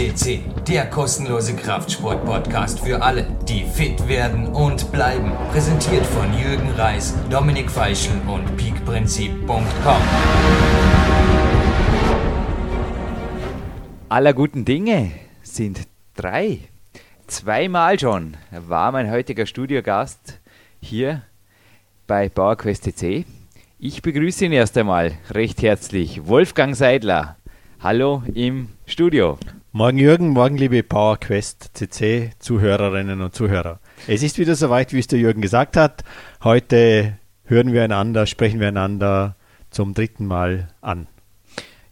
CC, der kostenlose Kraftsport-Podcast für alle, die fit werden und bleiben. Präsentiert von Jürgen Reis, Dominik Feischl und peakprinzip.com. Aller guten Dinge sind drei. Zweimal schon war mein heutiger Studiogast hier bei PowerQuest CC. Ich begrüße ihn erst einmal recht herzlich, Wolfgang Seidler. Hallo im Studio. Morgen Jürgen, morgen liebe PowerQuest CC Zuhörerinnen und Zuhörer. Es ist wieder soweit, wie es der Jürgen gesagt hat. Heute hören wir einander, sprechen wir einander zum dritten Mal an.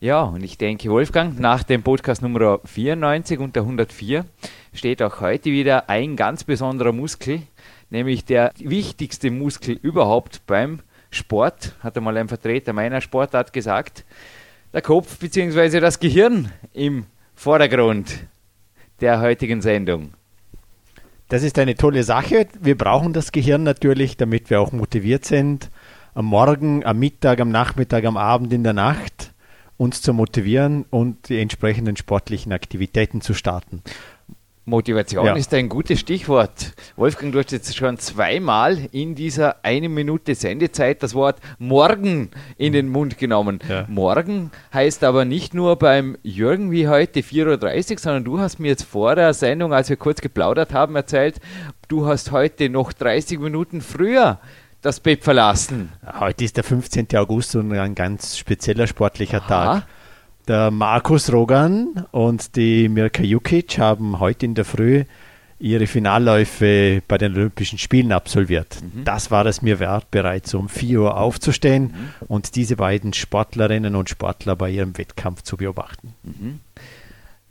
Ja, und ich denke, Wolfgang, nach dem Podcast Nummer 94 und der 104 steht auch heute wieder ein ganz besonderer Muskel, nämlich der wichtigste Muskel überhaupt beim Sport, hat einmal ein Vertreter meiner Sportart gesagt der Kopf bzw. das Gehirn im Vordergrund der heutigen Sendung. Das ist eine tolle Sache. Wir brauchen das Gehirn natürlich, damit wir auch motiviert sind, am Morgen, am Mittag, am Nachmittag, am Abend, in der Nacht uns zu motivieren und die entsprechenden sportlichen Aktivitäten zu starten. Motivation ja. ist ein gutes Stichwort. Wolfgang, du hast jetzt schon zweimal in dieser eine Minute Sendezeit das Wort morgen in den Mund genommen. Ja. Morgen heißt aber nicht nur beim Jürgen wie heute 4.30 Uhr, sondern du hast mir jetzt vor der Sendung, als wir kurz geplaudert haben, erzählt, du hast heute noch 30 Minuten früher das Bett verlassen. Heute ist der 15. August und ein ganz spezieller sportlicher Aha. Tag. Der Markus Rogan und die Mirka Jukic haben heute in der Früh ihre Finalläufe bei den Olympischen Spielen absolviert. Mhm. Das war es mir wert, bereits um 4 Uhr aufzustehen mhm. und diese beiden Sportlerinnen und Sportler bei ihrem Wettkampf zu beobachten. Mhm.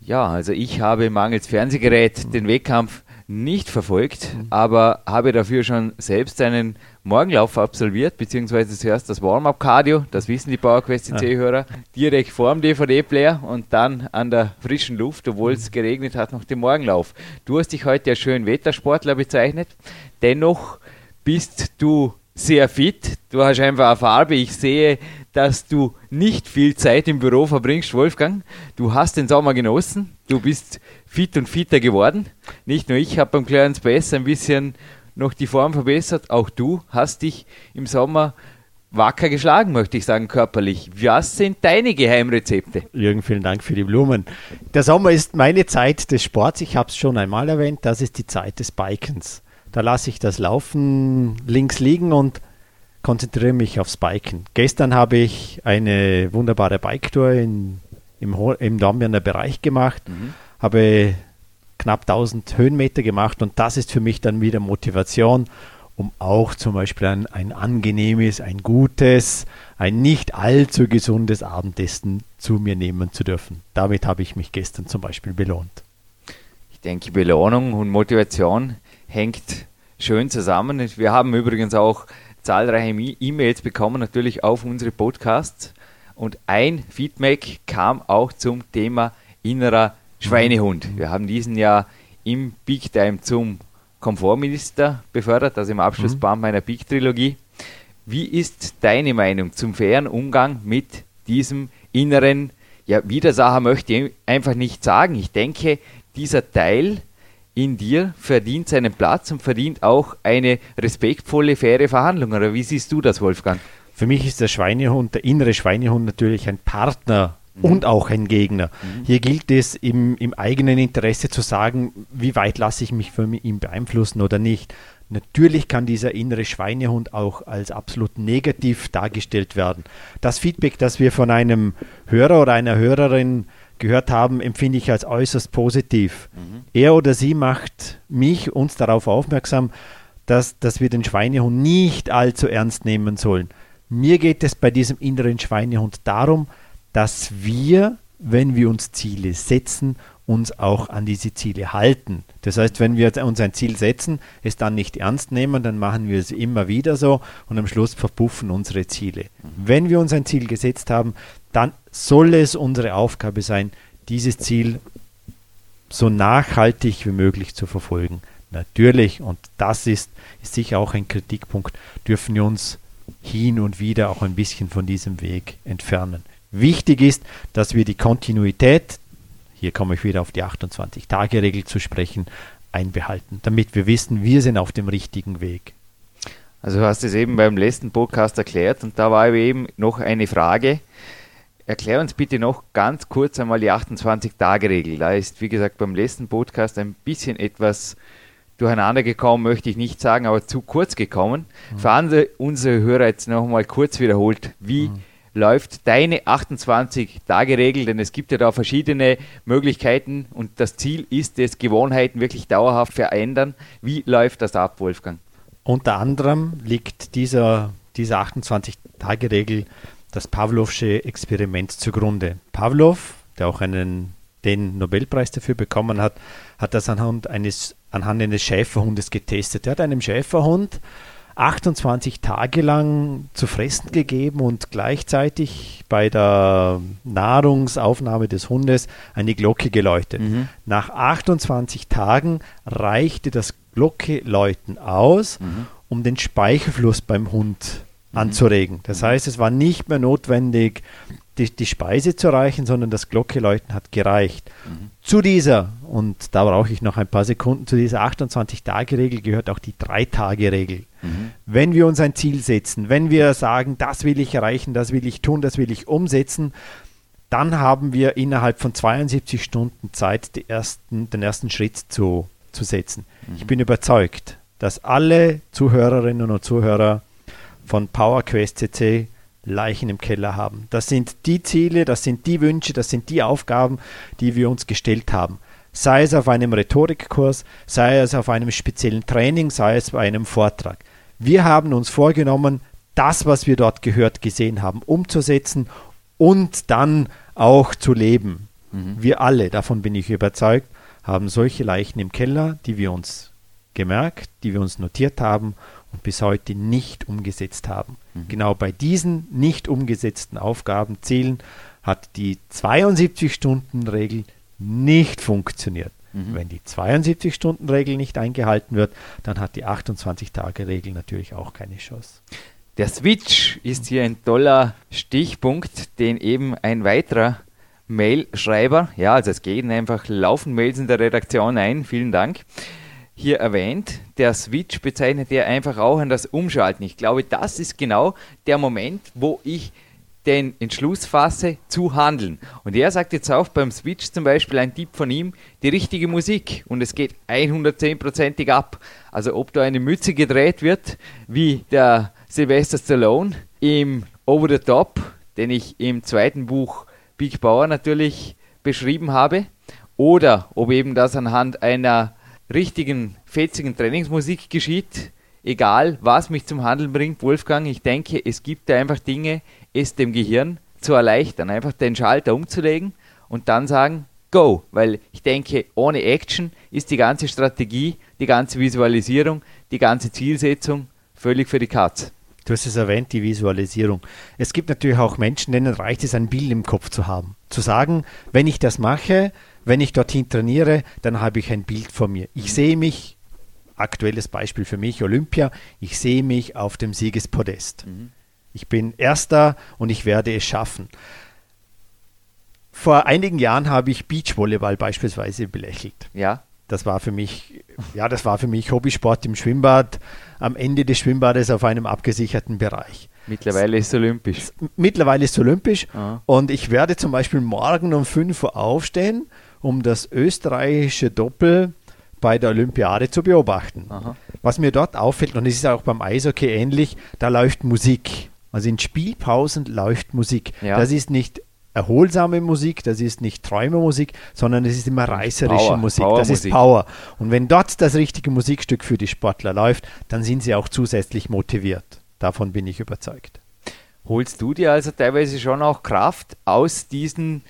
Ja, also ich habe mangels Fernsehgerät den Wettkampf nicht verfolgt, mhm. aber habe dafür schon selbst einen Morgenlauf absolviert, beziehungsweise zuerst das Warm-Up-Cardio, das wissen die PowerQuest CC-Hörer, direkt vor dem DVD-Player und dann an der frischen Luft, obwohl es geregnet hat, noch den Morgenlauf. Du hast dich heute als schönen Wettersportler bezeichnet, dennoch bist du sehr fit, du hast einfach eine Farbe, ich sehe, dass du nicht viel Zeit im Büro verbringst, Wolfgang. Du hast den Sommer genossen, du bist fit und fitter geworden. Nicht nur ich habe beim Clarence Bass ein bisschen noch die Form verbessert, auch du hast dich im Sommer wacker geschlagen, möchte ich sagen, körperlich. Was sind deine Geheimrezepte? Jürgen, vielen Dank für die Blumen. Der Sommer ist meine Zeit des Sports. Ich habe es schon einmal erwähnt. Das ist die Zeit des Bikens. Da lasse ich das Laufen links liegen und konzentriere mich aufs Biken. Gestern habe ich eine wunderbare Biketour in, im, im Dornbirner Bereich gemacht. Mhm habe knapp 1000 Höhenmeter gemacht und das ist für mich dann wieder Motivation, um auch zum Beispiel ein, ein angenehmes, ein gutes, ein nicht allzu gesundes Abendessen zu mir nehmen zu dürfen. Damit habe ich mich gestern zum Beispiel belohnt. Ich denke, Belohnung und Motivation hängt schön zusammen. Wir haben übrigens auch zahlreiche E-Mails bekommen, natürlich auf unsere Podcasts. Und ein Feedback kam auch zum Thema innerer Schweinehund. Wir haben diesen ja im Big Time zum Komfortminister befördert, also im Abschlussband mhm. meiner Big-Trilogie. Wie ist deine Meinung zum fairen Umgang mit diesem inneren, ja, Widersacher möchte ich einfach nicht sagen. Ich denke, dieser Teil in dir verdient seinen Platz und verdient auch eine respektvolle, faire Verhandlung. Oder wie siehst du das, Wolfgang? Für mich ist der Schweinehund, der innere Schweinehund natürlich ein Partner. Und auch ein Gegner. Mhm. Hier gilt es im, im eigenen Interesse zu sagen, wie weit lasse ich mich von ihm beeinflussen oder nicht. Natürlich kann dieser innere Schweinehund auch als absolut negativ dargestellt werden. Das Feedback, das wir von einem Hörer oder einer Hörerin gehört haben, empfinde ich als äußerst positiv. Mhm. Er oder sie macht mich, uns darauf aufmerksam, dass, dass wir den Schweinehund nicht allzu ernst nehmen sollen. Mir geht es bei diesem inneren Schweinehund darum, dass wir, wenn wir uns Ziele setzen, uns auch an diese Ziele halten. Das heißt, wenn wir uns ein Ziel setzen, es dann nicht ernst nehmen, dann machen wir es immer wieder so und am Schluss verpuffen unsere Ziele. Wenn wir uns ein Ziel gesetzt haben, dann soll es unsere Aufgabe sein, dieses Ziel so nachhaltig wie möglich zu verfolgen. Natürlich, und das ist, ist sicher auch ein Kritikpunkt, dürfen wir uns hin und wieder auch ein bisschen von diesem Weg entfernen. Wichtig ist, dass wir die Kontinuität hier komme ich wieder auf die 28-Tage-Regel zu sprechen, einbehalten, damit wir wissen, wir sind auf dem richtigen Weg. Also du hast es eben beim letzten Podcast erklärt und da war eben noch eine Frage. Erklär uns bitte noch ganz kurz einmal die 28-Tage-Regel. Da ist, wie gesagt, beim letzten Podcast ein bisschen etwas durcheinander gekommen, möchte ich nicht sagen, aber zu kurz gekommen. Mhm. Für andere, unsere Hörer jetzt noch mal kurz wiederholt, wie mhm. Läuft deine 28-Tage-Regel? Denn es gibt ja da verschiedene Möglichkeiten und das Ziel ist es, Gewohnheiten wirklich dauerhaft verändern. Wie läuft das ab, Wolfgang? Unter anderem liegt dieser, dieser 28-Tage-Regel das Pavlovsche Experiment zugrunde. Pavlov, der auch einen, den Nobelpreis dafür bekommen hat, hat das anhand eines anhand eines Schäferhundes getestet. Er hat einem Schäferhund 28 Tage lang zu fressen gegeben und gleichzeitig bei der Nahrungsaufnahme des Hundes eine Glocke geläutet. Mhm. Nach 28 Tagen reichte das Glockeläuten aus, mhm. um den Speichelfluss beim Hund mhm. anzuregen. Das heißt, es war nicht mehr notwendig, die, die Speise zu erreichen, sondern das Glockeläuten hat gereicht. Mhm. Zu dieser, und da brauche ich noch ein paar Sekunden, zu dieser 28-Tage-Regel gehört auch die 3-Tage-Regel. Mhm. Wenn wir uns ein Ziel setzen, wenn wir sagen, das will ich erreichen, das will ich tun, das will ich umsetzen, dann haben wir innerhalb von 72 Stunden Zeit, ersten, den ersten Schritt zu, zu setzen. Mhm. Ich bin überzeugt, dass alle Zuhörerinnen und Zuhörer von PowerQuest CC Leichen im Keller haben. Das sind die Ziele, das sind die Wünsche, das sind die Aufgaben, die wir uns gestellt haben. Sei es auf einem Rhetorikkurs, sei es auf einem speziellen Training, sei es bei einem Vortrag. Wir haben uns vorgenommen, das, was wir dort gehört, gesehen haben, umzusetzen und dann auch zu leben. Mhm. Wir alle, davon bin ich überzeugt, haben solche Leichen im Keller, die wir uns gemerkt, die wir uns notiert haben und bis heute nicht umgesetzt haben. Mhm. Genau bei diesen nicht umgesetzten Aufgaben, Zielen hat die 72-Stunden-Regel nicht funktioniert. Mhm. Wenn die 72-Stunden-Regel nicht eingehalten wird, dann hat die 28-Tage-Regel natürlich auch keine Chance. Der Switch ist hier ein toller Stichpunkt, den eben ein weiterer Mail-Schreiber, ja, also es gehen einfach laufen Mails in der Redaktion ein, vielen Dank, hier erwähnt. Der Switch bezeichnet er einfach auch an das Umschalten. Ich glaube, das ist genau der Moment, wo ich den Entschluss fasse, zu handeln. Und er sagt jetzt auch beim Switch zum Beispiel ein Tipp von ihm, die richtige Musik und es geht 110%ig ab. Also ob da eine Mütze gedreht wird, wie der Sylvester Stallone im Over the Top, den ich im zweiten Buch Big Bauer natürlich beschrieben habe, oder ob eben das anhand einer richtigen, fetzigen Trainingsmusik geschieht, egal was mich zum Handeln bringt, Wolfgang, ich denke, es gibt da einfach Dinge, es dem Gehirn zu erleichtern, einfach den Schalter umzulegen und dann sagen, go, weil ich denke, ohne Action ist die ganze Strategie, die ganze Visualisierung, die ganze Zielsetzung völlig für die Katz. Du hast es erwähnt, die Visualisierung. Es gibt natürlich auch Menschen, denen reicht es, ein Bild im Kopf zu haben. Zu sagen, wenn ich das mache, wenn ich dorthin trainiere, dann habe ich ein Bild vor mir. Ich sehe mich, aktuelles Beispiel für mich, Olympia, ich sehe mich auf dem Siegespodest. Mhm. Ich bin Erster und ich werde es schaffen. Vor einigen Jahren habe ich Beachvolleyball beispielsweise belächelt. Ja. Das war für mich, ja, das war für mich Hobbysport im Schwimmbad, am Ende des Schwimmbades auf einem abgesicherten Bereich. Mittlerweile ist es olympisch. Mittlerweile ist es olympisch. Aha. Und ich werde zum Beispiel morgen um 5 Uhr aufstehen um das österreichische Doppel bei der Olympiade zu beobachten. Aha. Was mir dort auffällt, und es ist auch beim Eishockey ähnlich, da läuft Musik. Also in Spielpausen läuft Musik. Ja. Das ist nicht erholsame Musik, das ist nicht Träumermusik, sondern es ist immer reißerische Power, Musik. Power das Musik. ist Power. Und wenn dort das richtige Musikstück für die Sportler läuft, dann sind sie auch zusätzlich motiviert. Davon bin ich überzeugt. Holst du dir also teilweise schon auch Kraft aus diesen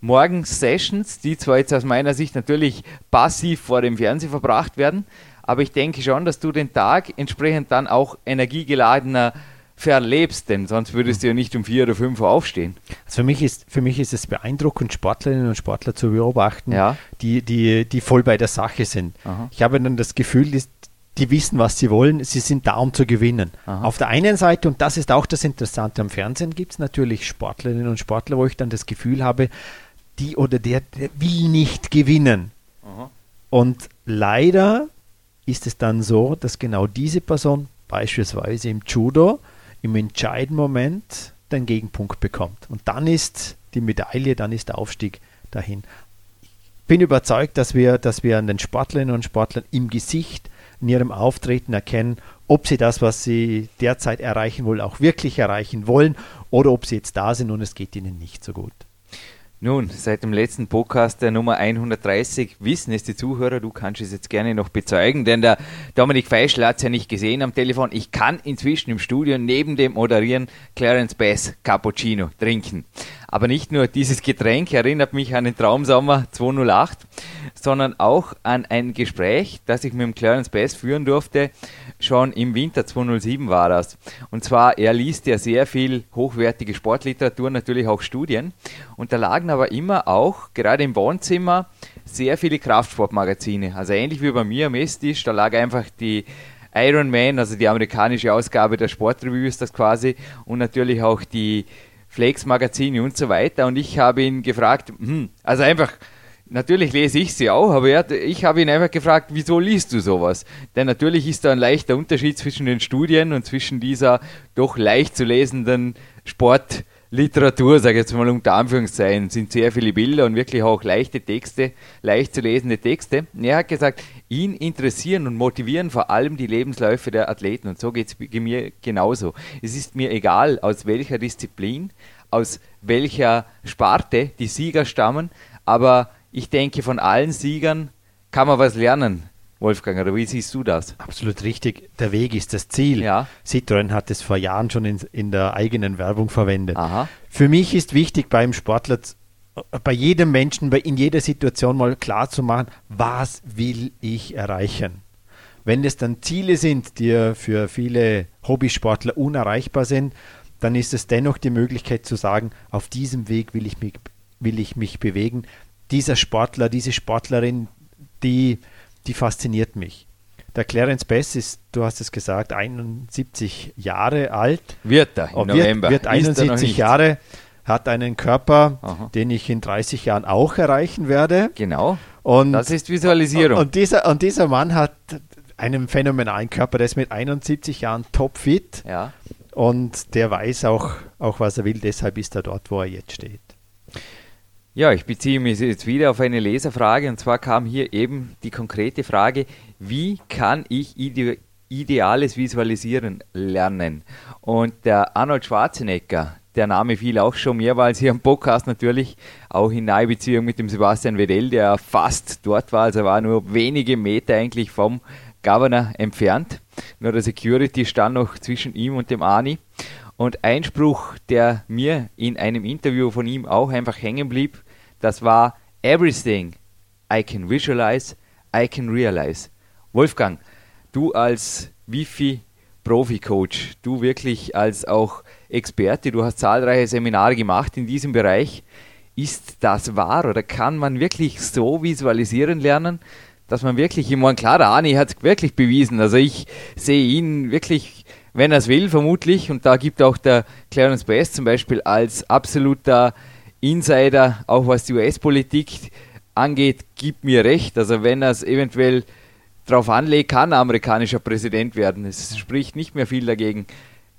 Sessions, die zwar jetzt aus meiner Sicht natürlich passiv vor dem Fernseher verbracht werden, aber ich denke schon, dass du den Tag entsprechend dann auch energiegeladener verlebst, denn sonst würdest du ja nicht um vier oder fünf Uhr aufstehen. Also für mich ist, für mich ist es beeindruckend, Sportlerinnen und Sportler zu beobachten, ja. die, die, die voll bei der Sache sind. Aha. Ich habe dann das Gefühl, die, die wissen, was sie wollen, sie sind da, um zu gewinnen. Aha. Auf der einen Seite, und das ist auch das Interessante am Fernsehen, gibt es natürlich Sportlerinnen und Sportler, wo ich dann das Gefühl habe, die oder der, der will nicht gewinnen. Aha. Und leider ist es dann so, dass genau diese Person beispielsweise im Judo im entscheidenden Moment den Gegenpunkt bekommt. Und dann ist die Medaille, dann ist der Aufstieg dahin. Ich bin überzeugt, dass wir, dass wir an den Sportlerinnen und Sportlern im Gesicht, in ihrem Auftreten erkennen, ob sie das, was sie derzeit erreichen wollen, auch wirklich erreichen wollen oder ob sie jetzt da sind und es geht ihnen nicht so gut. Nun, seit dem letzten Podcast der Nummer 130 wissen es die Zuhörer, du kannst es jetzt gerne noch bezeugen, denn der Dominik Feischl hat es ja nicht gesehen am Telefon. Ich kann inzwischen im Studio neben dem Moderieren Clarence Bass Cappuccino trinken. Aber nicht nur dieses Getränk erinnert mich an den Traumsommer 208, sondern auch an ein Gespräch, das ich mit dem Clarence Bass führen durfte. Schon im Winter 207 war das. Und zwar, er liest ja sehr viel hochwertige Sportliteratur, natürlich auch Studien. Und da lagen aber immer auch, gerade im Wohnzimmer, sehr viele Kraftsportmagazine. Also ähnlich wie bei mir am Esstisch, da lag einfach die Iron Man, also die amerikanische Ausgabe der Sportrevue ist das quasi, und natürlich auch die Flex-Magazine und so weiter. Und ich habe ihn gefragt, hm, also einfach, natürlich lese ich sie auch, aber er, ich habe ihn einfach gefragt, wieso liest du sowas? Denn natürlich ist da ein leichter Unterschied zwischen den Studien und zwischen dieser doch leicht zu lesenden Sport- Literatur, sage ich jetzt mal unter Anführungszeichen, sind sehr viele Bilder und wirklich auch leichte Texte, leicht zu lesende Texte. Er hat gesagt, ihn interessieren und motivieren vor allem die Lebensläufe der Athleten und so geht es mir genauso. Es ist mir egal, aus welcher Disziplin, aus welcher Sparte die Sieger stammen, aber ich denke, von allen Siegern kann man was lernen. Wolfgang, oder wie siehst du das? Absolut richtig. Der Weg ist das Ziel. Ja. Citroën hat es vor Jahren schon in, in der eigenen Werbung verwendet. Aha. Für mich ist wichtig beim Sportler, bei jedem Menschen, in jeder Situation mal klar zu machen, was will ich erreichen? Wenn es dann Ziele sind, die für viele Hobbysportler unerreichbar sind, dann ist es dennoch die Möglichkeit zu sagen, auf diesem Weg will ich mich, will ich mich bewegen. Dieser Sportler, diese Sportlerin, die die fasziniert mich. Der Clarence Bess ist, du hast es gesagt, 71 Jahre alt. Wird er im November. Wird, wird Ist er noch 71 nicht. Jahre, hat einen Körper, Aha. den ich in 30 Jahren auch erreichen werde. Genau. Und, Das ist Visualisierung. und, dieser, und dieser Mann hat einen phänomenalen Körper, der ist mit 71 Jahren topfit ja. und der weiß auch, auch, was er will. Deshalb ist er dort, wo er jetzt steht. Ja, ich beziehe mich jetzt wieder auf eine Leserfrage und zwar kam hier eben die konkrete Frage, wie kann ich ide ideales Visualisieren lernen? Und der Arnold Schwarzenegger, der Name fiel auch schon mehrmals hier am Podcast natürlich, auch in nahe Beziehung mit dem Sebastian Wedell, der fast dort war, also er war nur wenige Meter eigentlich vom Governor entfernt. Nur der Security stand noch zwischen ihm und dem Ani. Und ein Spruch, der mir in einem Interview von ihm auch einfach hängen blieb, das war Everything I can visualize, I can realize. Wolfgang, du als Wifi-Profi-Coach, du wirklich als auch Experte, du hast zahlreiche Seminare gemacht in diesem Bereich. Ist das wahr oder kann man wirklich so visualisieren lernen, dass man wirklich, ich meine, klar, der Ani hat es wirklich bewiesen. Also ich sehe ihn wirklich, wenn er es will, vermutlich, und da gibt auch der Clarence Bass zum Beispiel als absoluter Insider, auch was die US-Politik angeht, gibt mir recht. Also wenn er es eventuell drauf anlegt, kann er amerikanischer Präsident werden. Es spricht nicht mehr viel dagegen.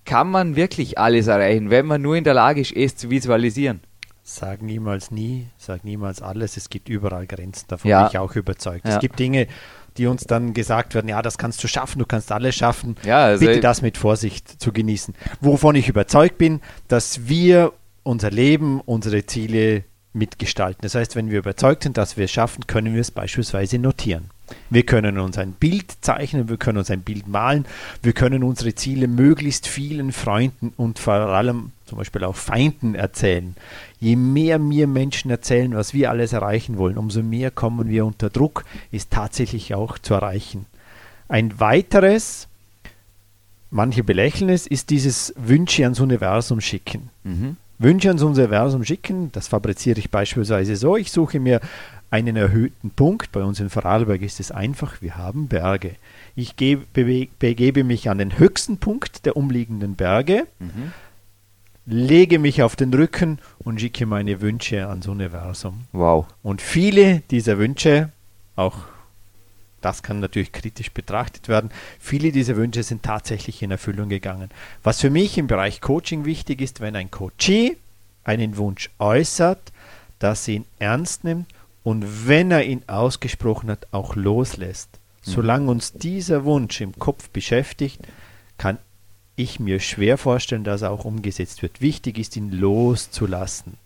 Kann man wirklich alles erreichen, wenn man nur in der Lage ist, es zu visualisieren? Sag niemals nie, sag niemals alles. Es gibt überall Grenzen, davon Ja. bin ich auch überzeugt. Ja. Es gibt Dinge, die uns dann gesagt werden, ja, das kannst du schaffen, du kannst alles schaffen. Ja, also- Bitte das mit Vorsicht zu genießen. Wovon ich überzeugt bin, dass wir unser Leben, unsere Ziele mitgestalten. Das heißt, wenn wir überzeugt sind, dass wir es schaffen, können wir es beispielsweise notieren. Wir können uns ein Bild zeichnen, wir können uns ein Bild malen, wir können unsere Ziele möglichst vielen Freunden und vor allem zum Beispiel auch Feinden erzählen. Je mehr mir Menschen erzählen, was wir alles erreichen wollen, umso mehr kommen wir unter Druck, ist tatsächlich auch zu erreichen. Ein weiteres, manche belächeln es, ist dieses Wünsche ans Universum schicken. Mhm. Wünsche ans Universum schicken, das fabriziere ich beispielsweise so, ich suche mir einen erhöhten Punkt, bei uns in Vorarlberg ist es einfach, wir haben Berge. Ich gebe, begebe mich an den höchsten Punkt der umliegenden Berge, Mhm. lege mich auf den Rücken und schicke meine Wünsche ans Universum. Wow. Und viele dieser Wünsche, auch das kann natürlich kritisch betrachtet werden, viele dieser Wünsche sind tatsächlich in Erfüllung gegangen. Was für mich im Bereich Coaching wichtig ist, wenn ein Coachee einen Wunsch äußert, dass er ihn ernst nimmt und wenn er ihn ausgesprochen hat, auch loslässt. Mhm. Solange uns dieser Wunsch im Kopf beschäftigt, kann ich mir schwer vorstellen, dass er auch umgesetzt wird. Wichtig ist, ihn loszulassen.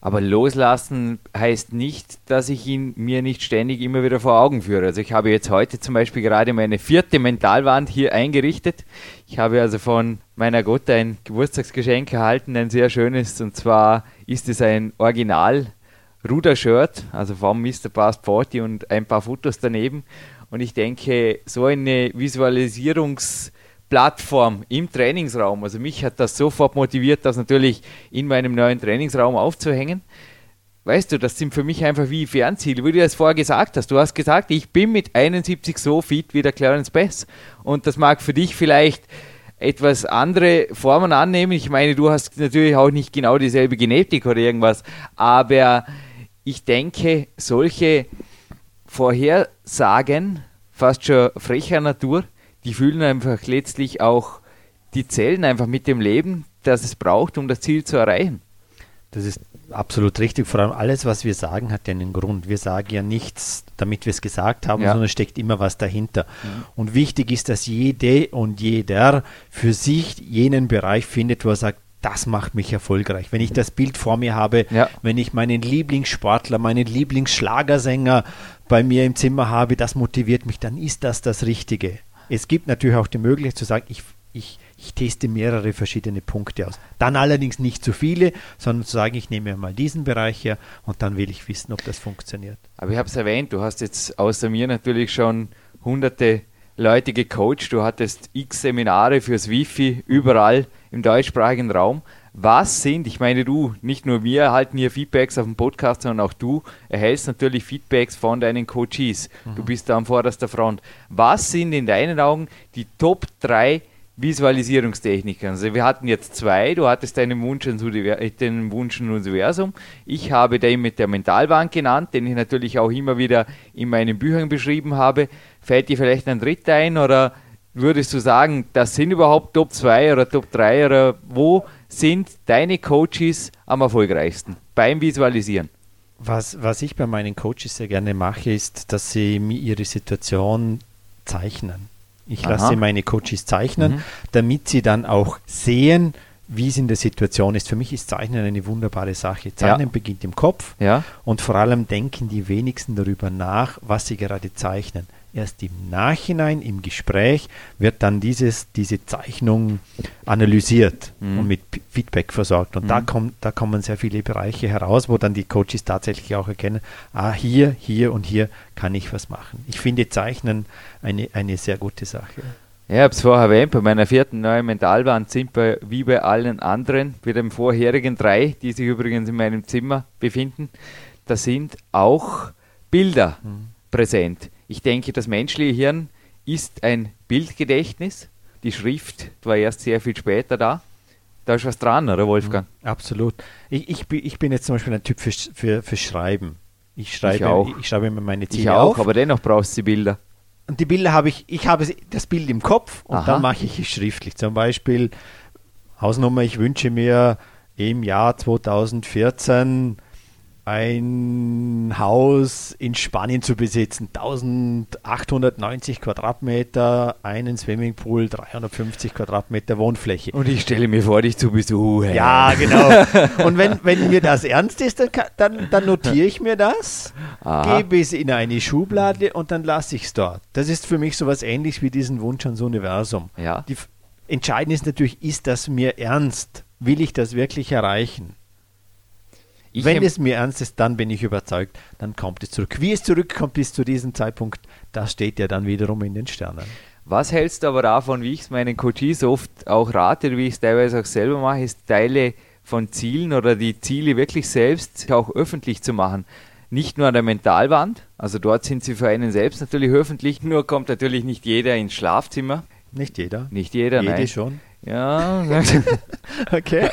Aber loslassen heißt nicht, dass ich ihn mir nicht ständig immer wieder vor Augen führe. Also ich habe jetzt heute zum Beispiel gerade meine vierte Mentalwand hier eingerichtet. Ich habe also von meiner Gott ein Geburtstagsgeschenk erhalten, ein sehr schönes. Und zwar ist es ein Original Ruder-Shirt, also vom Mr. Past 40 und ein paar Fotos daneben. Und ich denke, so eine Visualisierungs- Plattform im Trainingsraum. Also mich hat das sofort motiviert, das natürlich in meinem neuen Trainingsraum aufzuhängen. Weißt du, das sind für mich einfach wie Fernziele, wie du das vorher gesagt hast. Du hast gesagt, ich bin mit 71 so fit wie der Clarence Bass. Und das mag für dich vielleicht etwas andere Formen annehmen. Ich meine, du hast natürlich auch nicht genau dieselbe Genetik oder irgendwas, aber ich denke, solche Vorhersagen, fast schon frecher Natur, die fühlen einfach letztlich auch die Zellen einfach mit dem Leben, das es braucht, um das Ziel zu erreichen. Das ist absolut richtig. Vor allem alles, was wir sagen, hat ja einen Grund. Wir sagen ja nichts, damit wir es gesagt haben, ja. sondern steckt immer was dahinter. Mhm. Und wichtig ist, dass jede und jeder für sich jenen Bereich findet, wo er sagt, das macht mich erfolgreich. Wenn ich das Bild vor mir habe, ja. wenn ich meinen Lieblingssportler, meinen Lieblingsschlagersänger bei mir im Zimmer habe, das motiviert mich, dann ist das das Richtige. Es gibt natürlich auch die Möglichkeit zu sagen, ich, ich, ich teste mehrere verschiedene Punkte aus. Dann allerdings nicht zu viele, sondern zu sagen, ich nehme mal diesen Bereich her und dann will ich wissen, ob das funktioniert. Aber ich habe es erwähnt, du hast jetzt außer mir natürlich schon hunderte Leute gecoacht, du hattest x Seminare fürs Wifi überall im deutschsprachigen Raum. Was sind, ich meine, du, nicht nur wir erhalten hier Feedbacks auf dem Podcast, sondern auch du erhältst natürlich Feedbacks von deinen Coaches. Mhm. Du bist da am vorderster Front. Was sind in deinen Augen die Top 3 Visualisierungstechniken? Also wir hatten jetzt zwei, du hattest deinen Wunsch ins, den Wunsch Universum. Ich habe den mit der Mentalbank genannt, den ich natürlich auch immer wieder in meinen Büchern beschrieben habe. Fällt dir vielleicht ein dritter ein oder würdest du sagen, das sind überhaupt Top 2 oder Top 3 oder wo sind deine Coaches am erfolgreichsten beim Visualisieren? Was, was ich bei meinen Coaches sehr gerne mache, ist, dass sie mir ihre Situation zeichnen. Ich Aha. lasse meine Coaches zeichnen, mhm. damit sie dann auch sehen, wie es in der Situation ist. Für mich ist Zeichnen eine wunderbare Sache. Zeichnen ja. beginnt im Kopf ja. und vor allem denken die wenigsten darüber nach, was sie gerade zeichnen. Erst im Nachhinein, im Gespräch, wird dann dieses, diese Zeichnung analysiert mhm. und mit Feedback versorgt. Und mhm. da, kommt, da kommen sehr viele Bereiche heraus, wo dann die Coaches tatsächlich auch erkennen, ah, hier, hier und hier kann ich was machen. Ich finde Zeichnen eine, eine sehr gute Sache. Ich habe es vorher erwähnt, bei meiner vierten neuen Mentalwand sind wir wie bei allen anderen, wie den vorherigen drei, die sich übrigens in meinem Zimmer befinden, da sind auch Bilder mhm. präsent. Ich denke, das menschliche Hirn ist ein Bildgedächtnis. Die Schrift war erst sehr viel später da. Da ist was dran, oder Wolfgang? Mhm, absolut. Ich, ich, ich, bin jetzt zum Beispiel ein Typ für, für, für Schreiben. Ich schreibe, ich, auch. ich schreibe mir meine Ziele Ich auch, auf. aber dennoch brauchst du die Bilder. Und die Bilder habe ich, ich habe das Bild im Kopf und Aha. dann mache ich es schriftlich. Zum Beispiel Hausnummer, ich wünsche mir im Jahr 2014 ein Haus in Spanien zu besitzen. 1890 Quadratmeter, einen Swimmingpool, 350 Quadratmeter Wohnfläche. Und ich stelle mir vor, dich zu besuchen. Ja, genau. Und wenn, wenn mir das ernst ist, dann, dann, dann notiere ich mir das, Aha. gebe es in eine Schublade und dann lasse ich es dort. Das ist für mich so etwas ähnliches wie diesen Wunsch ans Universum. Ja. Die, entscheidend ist natürlich, ist das mir ernst? Will ich das wirklich erreichen? Ich Wenn es mir ernst ist, dann bin ich überzeugt, dann kommt es zurück. Wie es zurückkommt bis zu diesem Zeitpunkt, das steht ja dann wiederum in den Sternen. Was hältst du aber davon, wie ich es meinen Coaches oft auch rate, wie ich es teilweise auch selber mache, ist Teile von Zielen oder die Ziele wirklich selbst auch öffentlich zu machen. Nicht nur an der Mentalwand, also dort sind sie für einen selbst natürlich öffentlich, nur kommt natürlich nicht jeder ins Schlafzimmer. Nicht jeder. Nicht jeder, Jede nein. schon. Ja. Okay.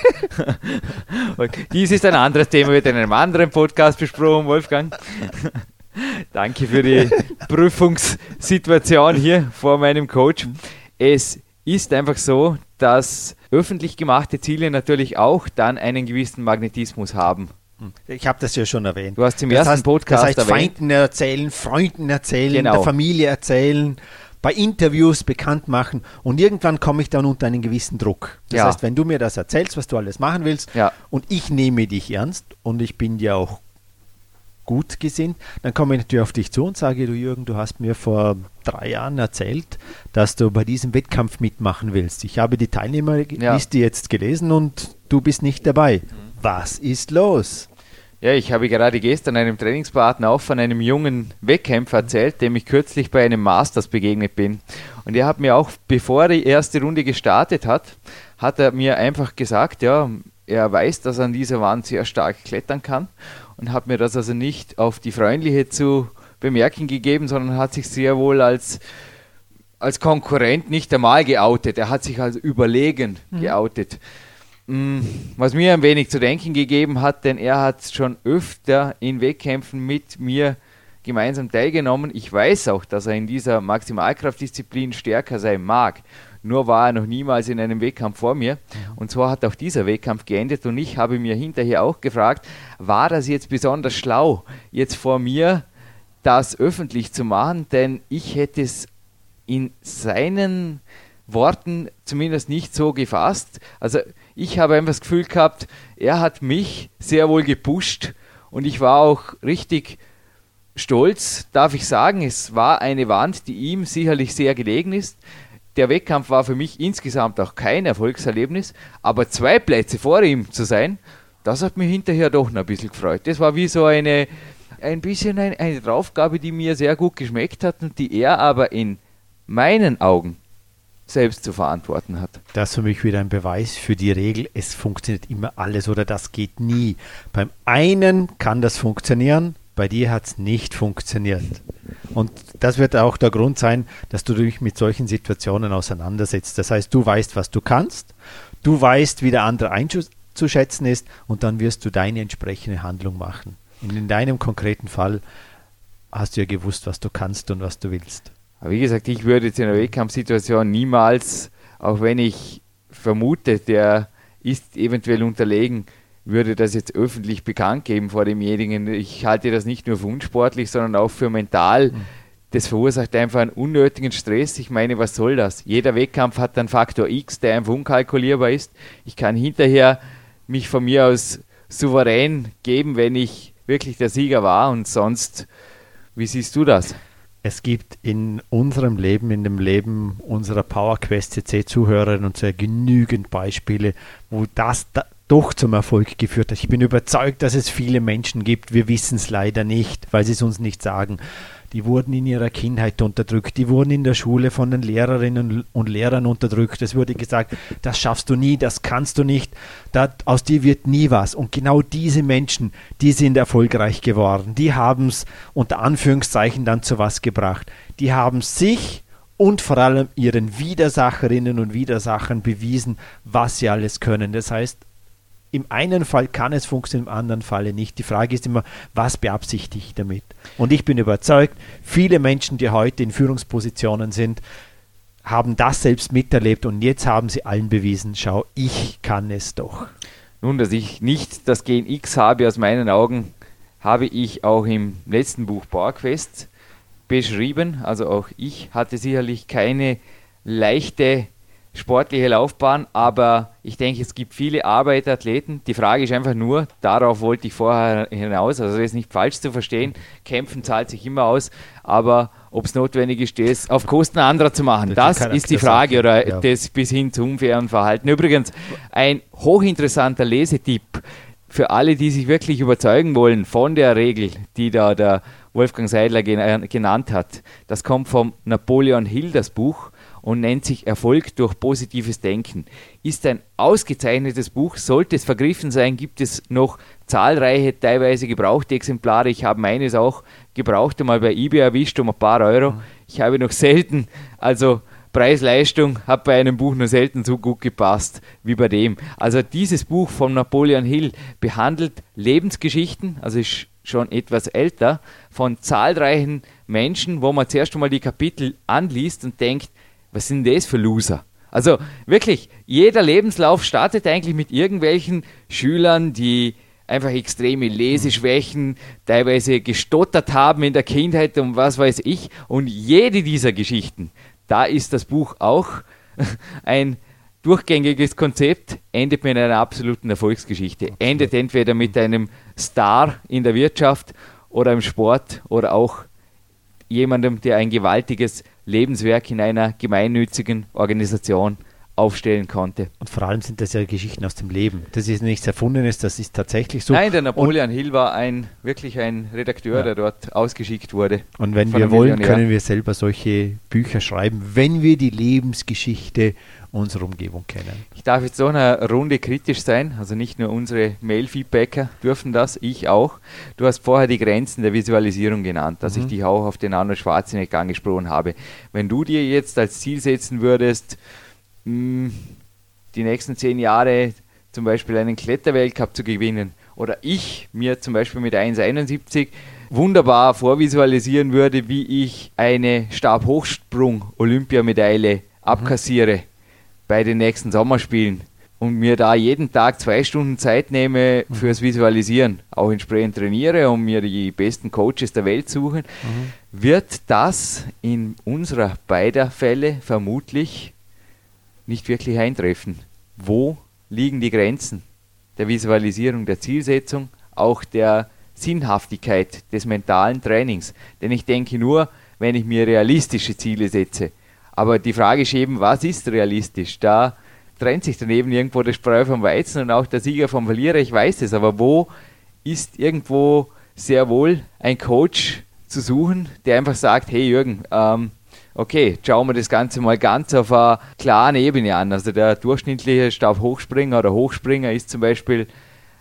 Dies ist ein anderes Thema, wird in einem anderen Podcast besprochen, Wolfgang. Danke für die Prüfungssituation hier vor meinem Coach. Es ist einfach so, dass öffentlich gemachte Ziele natürlich auch dann einen gewissen Magnetismus haben. Ich habe das ja schon erwähnt. Du hast im das ersten heißt, Podcast das heißt, erwähnt. Feinden erzählen, Freunden erzählen, Genau. der Familie erzählen, bei Interviews bekannt machen und irgendwann komme ich dann unter einen gewissen Druck. Das Ja. heißt, wenn du mir das erzählst, was du alles machen willst Ja. und ich nehme dich ernst und ich bin dir auch gut gesinnt, dann komme ich natürlich auf dich zu und sage, du Jürgen, du hast mir vor drei Jahren erzählt, dass du bei diesem Wettkampf mitmachen willst. Ich habe die Teilnehmerliste jetzt gelesen und du bist nicht dabei. Was ist los? Ja, ich habe gerade gestern einem Trainingspartner auch von einem jungen Wettkämpfer erzählt, dem ich kürzlich bei einem Masters begegnet bin. Und er hat mir auch, bevor die erste Runde gestartet hat, hat er mir einfach gesagt, ja, er weiß, dass er an dieser Wand sehr stark klettern kann und hat mir das also nicht auf die freundliche zu bemerken gegeben, sondern hat sich sehr wohl als als Konkurrent nicht einmal geoutet. Er hat sich als überlegen geoutet. Mm, Was mir ein wenig zu denken gegeben hat, denn er hat schon öfter in Wettkämpfen mit mir gemeinsam teilgenommen. Ich weiß auch, dass er in dieser Maximalkraftdisziplin stärker sein mag. Nur war er noch niemals in einem Wettkampf vor mir. Und so hat auch dieser Wettkampf geendet. Und ich habe mir hinterher auch gefragt, war das jetzt besonders schlau, jetzt vor mir das öffentlich zu machen? Denn ich hätte es in seinen Worten zumindest nicht so gefasst. Also ich habe einfach das Gefühl gehabt, er hat mich sehr wohl gepusht und ich war auch richtig stolz, darf ich sagen. Es war eine Wand, die ihm sicherlich sehr gelegen ist. Der Wettkampf war für mich insgesamt auch kein Erfolgserlebnis, aber zwei Plätze vor ihm zu sein, das hat mich hinterher doch noch ein bisschen gefreut. Das war wie so eine, ein bisschen ein, eine Draufgabe, die mir sehr gut geschmeckt hat und die er aber in meinen Augen selbst zu verantworten hat. Das ist für mich wieder ein Beweis für die Regel, es funktioniert immer alles oder das geht nie. Beim einen kann das funktionieren, bei dir hat es nicht funktioniert. Und das wird auch der Grund sein, dass du dich mit solchen Situationen auseinandersetzt. Das heißt, du weißt, was du kannst, du weißt, wie der andere einzuschätzen ist und dann wirst du deine entsprechende Handlung machen. Und in deinem konkreten Fall hast du ja gewusst, was du kannst und was du willst. Aber wie gesagt, ich würde jetzt in einer Wettkampfsituation niemals, auch wenn ich vermute, der ist eventuell unterlegen, würde das jetzt öffentlich bekannt geben vor demjenigen. Ich halte das nicht nur für unsportlich, sondern auch für mental. Das verursacht einfach einen unnötigen Stress. Ich meine, was soll das? Jeder Wettkampf hat einen Faktor X, der einfach unkalkulierbar ist. Ich kann hinterher mich von mir aus souverän geben, wenn ich wirklich der Sieger war und sonst, wie siehst du das? Es gibt in unserem Leben, in dem Leben unserer PowerQuest CC Zuhörerinnen und Zuhörer genügend Beispiele, wo das da doch zum Erfolg geführt hat. Ich bin überzeugt, dass es viele Menschen gibt, wir wissen es leider nicht, weil sie es uns nicht sagen. Die wurden in ihrer Kindheit unterdrückt, die wurden in der Schule von den Lehrerinnen und Lehrern unterdrückt. Es wurde gesagt, das schaffst du nie, das kannst du nicht, da, aus dir wird nie was. Und genau diese Menschen, die sind erfolgreich geworden, die haben es unter Anführungszeichen dann zu was gebracht. Die haben sich und vor allem ihren Widersacherinnen und Widersachern bewiesen, was sie alles können. Das heißt, im einen Fall kann es funktionieren, im anderen Falle nicht. Die Frage ist immer, was beabsichtige ich damit? Und ich bin überzeugt, viele Menschen, die heute in Führungspositionen sind, haben das selbst miterlebt und jetzt haben sie allen bewiesen, schau, ich kann es doch. Nun, dass ich nicht das Gen X habe, aus meinen Augen, habe ich auch im letzten Buch PowerQuest beschrieben. Also auch ich hatte sicherlich keine leichte sportliche Laufbahn, aber ich denke, es gibt viele Arbeiterathleten. Die Frage ist einfach nur, darauf wollte ich vorher hinaus, also das ist nicht falsch zu verstehen, kämpfen zahlt sich immer aus, aber ob es notwendig ist, das auf Kosten anderer zu machen, Das das ist die Frage oder ja. das bis hin zu unfairen Verhalten. Übrigens, ein hochinteressanter Lesetipp für alle, die sich wirklich überzeugen wollen von der Regel, die da der Wolfgang Seidler gen- genannt hat. Das kommt vom Napoleon Hill, das Buch, und nennt sich Erfolg durch positives Denken. Ist ein ausgezeichnetes Buch, sollte es vergriffen sein, gibt es noch zahlreiche, teilweise gebrauchte Exemplare. Ich habe meines auch gebraucht, einmal bei eBay erwischt um ein paar Euro. Ich habe noch selten, also Preis-Leistung hat bei einem Buch nur selten so gut gepasst wie bei dem. Also dieses Buch von Napoleon Hill behandelt Lebensgeschichten, also ist schon etwas älter, von zahlreichen Menschen, wo man zuerst einmal die Kapitel anliest und denkt, was sind das für Loser? Also wirklich, jeder Lebenslauf startet eigentlich mit irgendwelchen Schülern, die einfach extreme Leseschwächen, teilweise gestottert haben in der Kindheit und was weiß ich. Und jede dieser Geschichten, da ist das Buch auch ein durchgängiges Konzept, endet mit einer absoluten Erfolgsgeschichte. Absolut. Endet entweder mit einem Star in der Wirtschaft oder im Sport oder auch jemandem, der ein gewaltiges Lebenswerk in einer gemeinnützigen Organisation aufstellen konnte. Und vor allem sind das ja Geschichten aus dem Leben. Das ist nichts Erfundenes, das ist tatsächlich so. Nein, der Napoleon und Hill war ein wirklich ein Redakteur, ja. der dort ausgeschickt wurde. Und wenn wir wollen, können wir selber solche Bücher schreiben, wenn wir die Lebensgeschichte unserer Umgebung kennen. Ich darf jetzt so eine Runde kritisch sein, also nicht nur unsere Mail-Feedbacker dürfen das, ich auch. Du hast vorher die Grenzen der Visualisierung genannt, dass mhm. ich dich auch auf den Arnold Schwarzenegger angesprochen habe. Wenn du dir jetzt als Ziel setzen würdest, hm, die nächsten zehn Jahre zum Beispiel einen Kletterweltcup zu gewinnen oder ich mir zum Beispiel mit 1,71 wunderbar vorvisualisieren würde, wie ich eine Stabhochsprung-Olympiamedaille abkassiere mhm. bei den nächsten Sommerspielen und mir da jeden Tag zwei Stunden Zeit nehme mhm. fürs Visualisieren, auch entsprechend trainiere und mir die besten Coaches der Welt suchen, mhm. wird das in unserer beider Fälle vermutlich nicht wirklich eintreffen. Wo liegen die Grenzen der Visualisierung, der Zielsetzung, auch der Sinnhaftigkeit des mentalen Trainings? Denn ich denke nur, wenn ich mir realistische Ziele setze. Aber die Frage ist eben, was ist realistisch? Da trennt sich daneben irgendwo der Spreu vom Weizen und auch der Sieger vom Verlierer, ich weiß es, aber wo ist irgendwo sehr wohl ein Coach zu suchen, der einfach sagt, hey Jürgen, ähm, okay, schauen wir das Ganze mal ganz auf einer klaren Ebene an. Also der durchschnittliche Stabhochspringer oder Hochspringer ist zum Beispiel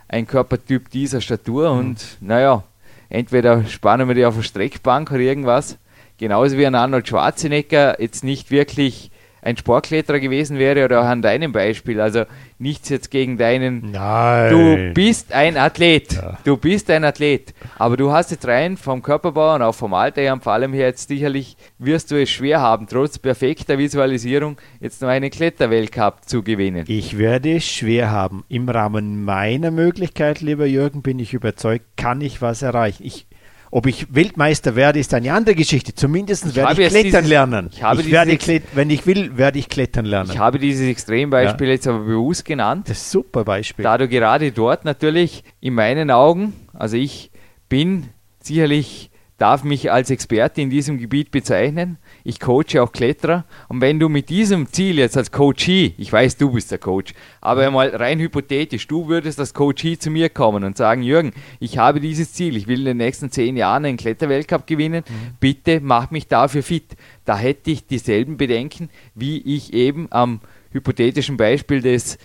ein Körpertyp dieser Statur mhm. und naja, entweder spannen wir die auf eine Streckbank oder irgendwas. Genauso wie ein Arnold Schwarzenegger jetzt nicht wirklich ein Sportkletterer gewesen wäre oder auch an deinem Beispiel. Also nichts jetzt gegen deinen. Nein. Du bist ein Athlet. Ja. Du bist ein Athlet. Aber du hast jetzt rein vom Körperbau und auch vom Alter her und vor allem hier jetzt sicherlich wirst du es schwer haben, trotz perfekter Visualisierung jetzt noch einen Kletterweltcup zu gewinnen. Ich werde es schwer haben. Im Rahmen meiner Möglichkeit, lieber Jürgen, bin ich überzeugt, kann ich was erreichen. Ich ob ich Weltmeister werde, ist eine andere Geschichte. Zumindest ich werde ich klettern dieses, lernen. Ich habe ich werde wenn ich will, werde ich klettern lernen. Ich habe dieses Extrembeispiel ja. jetzt aber bewusst genannt. Das ist ein super Beispiel. Da du gerade dort natürlich in meinen Augen, also ich bin sicherlich, darf mich als Experte in diesem Gebiet bezeichnen, ich coache auch Kletterer. Und wenn du mit diesem Ziel jetzt als Coachee, ich weiß, du bist der Coach, aber mal rein hypothetisch, du würdest als Coachee zu mir kommen und sagen, Jürgen, ich habe dieses Ziel, ich will in den nächsten zehn Jahren einen Kletterweltcup gewinnen, mhm. bitte mach mich dafür fit. Da hätte ich dieselben Bedenken, wie ich eben am hypothetischen Beispiel des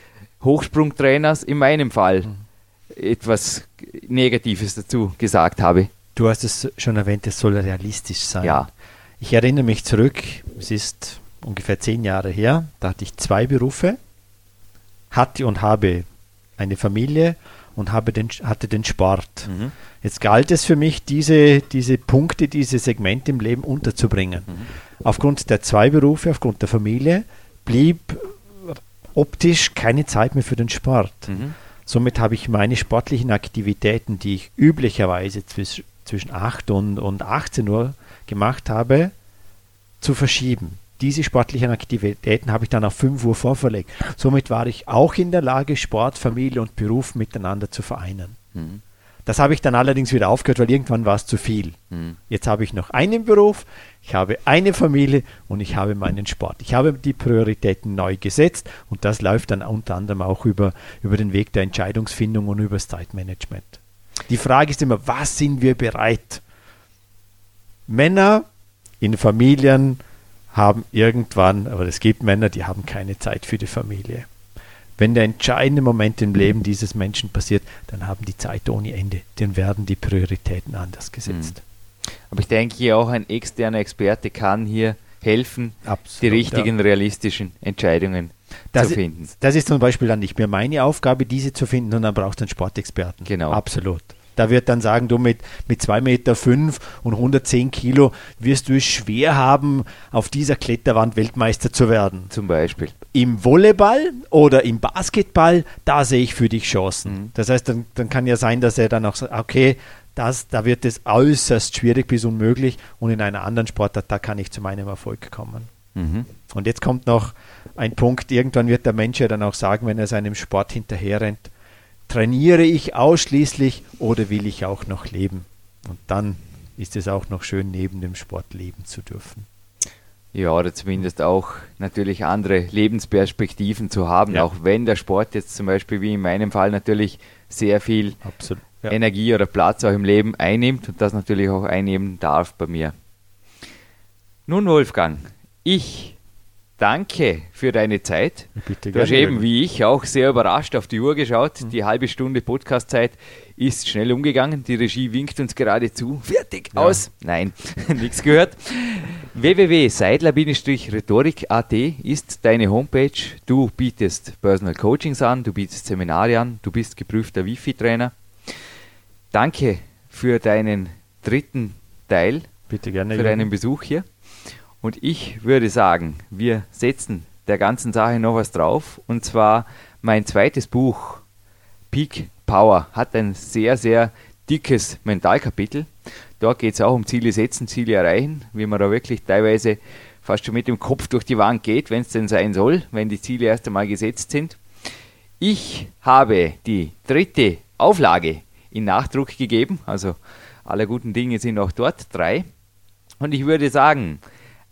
Hochsprungtrainers in meinem Fall mhm. etwas Negatives dazu gesagt habe. Du hast es schon erwähnt, es soll realistisch sein. Ja. Ich erinnere mich zurück, es ist ungefähr zehn Jahre her, da hatte ich zwei Berufe, hatte und habe eine Familie und habe den, hatte den Sport. Mhm. Jetzt galt es für mich, diese, diese Punkte, diese Segmente im Leben unterzubringen. Mhm. Aufgrund der zwei Berufe, aufgrund der Familie, blieb optisch keine Zeit mehr für den Sport. Mhm. Somit habe ich meine sportlichen Aktivitäten, die ich üblicherweise zwischen, zwischen 8 und, und 18 Uhr gemacht habe, zu verschieben. Diese sportlichen Aktivitäten habe ich dann auf 5 Uhr vorverlegt. Somit war ich auch in der Lage, Sport, Familie und Beruf miteinander zu vereinen. Mhm. Das habe ich dann allerdings wieder aufgehört, weil irgendwann war es zu viel. Mhm. Jetzt habe ich noch einen Beruf, ich habe eine Familie und ich habe meinen Sport. Ich habe die Prioritäten neu gesetzt und das läuft dann unter anderem auch über, über den Weg der Entscheidungsfindung und über das Zeitmanagement. Die Frage ist immer, was sind wir bereit Männer in Familien haben irgendwann, aber es gibt Männer, die haben keine Zeit für die Familie. Wenn der entscheidende Moment im Leben dieses Menschen passiert, dann haben die Zeit ohne Ende. Dann werden die Prioritäten anders gesetzt. Mhm. Aber ich denke hier auch ein externer Experte kann hier helfen, Absolut, die richtigen ja. realistischen Entscheidungen Das, zu finden. das ist zum Beispiel dann nicht mehr meine Aufgabe, diese zu finden, sondern dann brauchst du einen Sportexperten. Genau. Absolut. Da wird dann sagen, du mit, mit 2,5 Meter fünf und 110 Kilo wirst du es schwer haben, auf dieser Kletterwand Weltmeister zu werden. Zum Beispiel. Im Volleyball oder im Basketball, da sehe ich für dich Chancen. Mhm. Das heißt, dann, dann kann ja sein, dass er dann auch sagt, okay, das, da wird es äußerst schwierig bis unmöglich und in einer anderen Sportart, da kann ich zu meinem Erfolg kommen. Mhm. Und jetzt kommt noch ein Punkt, irgendwann wird der Mensch ja dann auch sagen, wenn er seinem Sport hinterherrennt, trainiere ich ausschließlich oder will ich auch noch leben? Und dann ist es auch noch schön, neben dem Sport leben zu dürfen. Ja, oder zumindest auch natürlich andere Lebensperspektiven zu haben, Ja. auch wenn der Sport jetzt zum Beispiel wie in meinem Fall natürlich sehr viel Absolut. Ja. Energie oder Platz auch im Leben einnimmt und das natürlich auch einnehmen darf bei mir. Nun, Wolfgang, ich danke für deine Zeit. Bitte Du hast eben wie ich auch sehr überrascht auf die Uhr geschaut. Die halbe Stunde Podcastzeit ist schnell umgegangen. Die Regie winkt uns gerade zu. Fertig, Ja. aus. Nein, nichts gehört. www.seidler-rhetorik.at ist deine Homepage. Du bietest Personal Coachings an, du bietest Seminare an, du bist geprüfter Wifi-Trainer. Danke für deinen dritten Teil Bitte gerne. für deinen Besuch hier. Und ich würde sagen, wir setzen der ganzen Sache noch was drauf. Und zwar mein zweites Buch, Peak Power, hat ein sehr, sehr dickes Mentalkapitel. Dort geht es auch um Ziele setzen, Ziele erreichen, wie man da wirklich teilweise fast schon mit dem Kopf durch die Wand geht, wenn es denn sein soll, wenn die Ziele erst einmal gesetzt sind. Ich habe die dritte Auflage in Nachdruck gegeben, also alle guten Dinge sind auch dort, drei. Und ich würde sagen,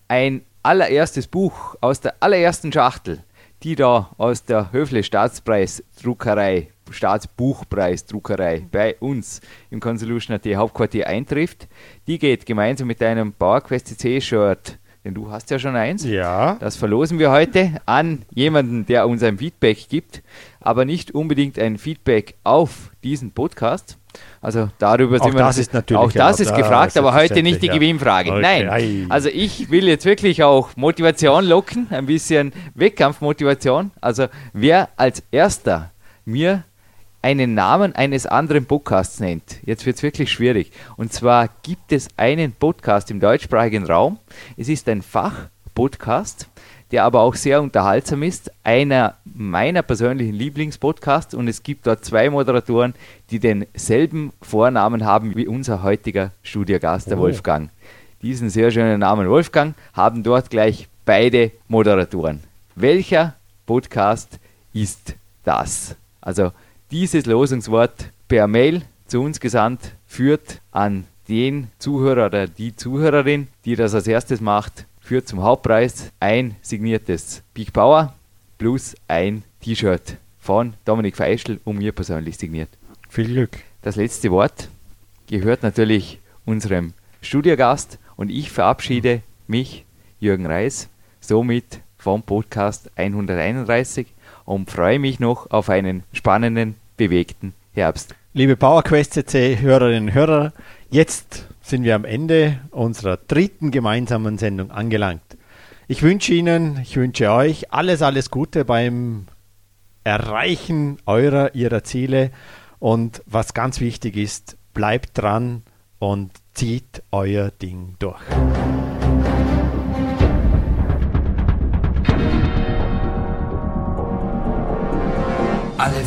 ein allererstes Buch aus der allerersten Schachtel, die da aus der Höfle Staatspreisdruckerei, Staatsbuchpreisdruckerei bei uns im Consolution AT Hauptquartier eintrifft, die geht gemeinsam mit deinem PowerQuest CC Shirt, denn du hast ja schon eins. Ja, Das verlosen wir heute an jemanden, der uns ein Feedback gibt, aber nicht unbedingt ein Feedback auf diesen Podcast. Also darüber Auch sind wir das ist natürlich auch das ist Ja, gefragt, aber heute nicht die ja. Gewinnfrage. Okay, Nein. ei. Also ich will jetzt wirklich auch Motivation locken, ein bisschen Wettkampfmotivation. Also wer als erster mir einen Namen eines anderen Podcasts nennt, jetzt wird es wirklich schwierig. Und zwar gibt es einen Podcast im deutschsprachigen Raum. Es ist ein Fachpodcast, der aber auch sehr unterhaltsam ist. Einer meiner persönlichen Lieblingspodcasts und es gibt dort zwei Moderatoren, die denselben Vornamen haben wie unser heutiger Studiogast, der Oh. Wolfgang. Diesen sehr schönen Namen Wolfgang haben dort gleich beide Moderatoren. Welcher Podcast ist das? Also dieses Losungswort per Mail zu uns gesandt führt an den Zuhörer oder die Zuhörerin, die das als erstes macht, führt zum Hauptpreis ein signiertes Big Power plus ein T-Shirt von Dominik Feischl und mir persönlich signiert. viel Glück. Das letzte Wort gehört natürlich unserem Studiogast und ich verabschiede mich, Jürgen Reis, somit vom Podcast 131 und freue mich noch auf einen spannenden, bewegten Herbst. Liebe PowerQuest CC Hörerinnen und Hörer, jetzt sind wir am Ende unserer dritten gemeinsamen Sendung angelangt. Ich wünsche Ihnen, ich wünsche euch alles, alles Gute beim Erreichen eurer, ihrer Ziele und was ganz wichtig ist, bleibt dran und zieht euer Ding durch.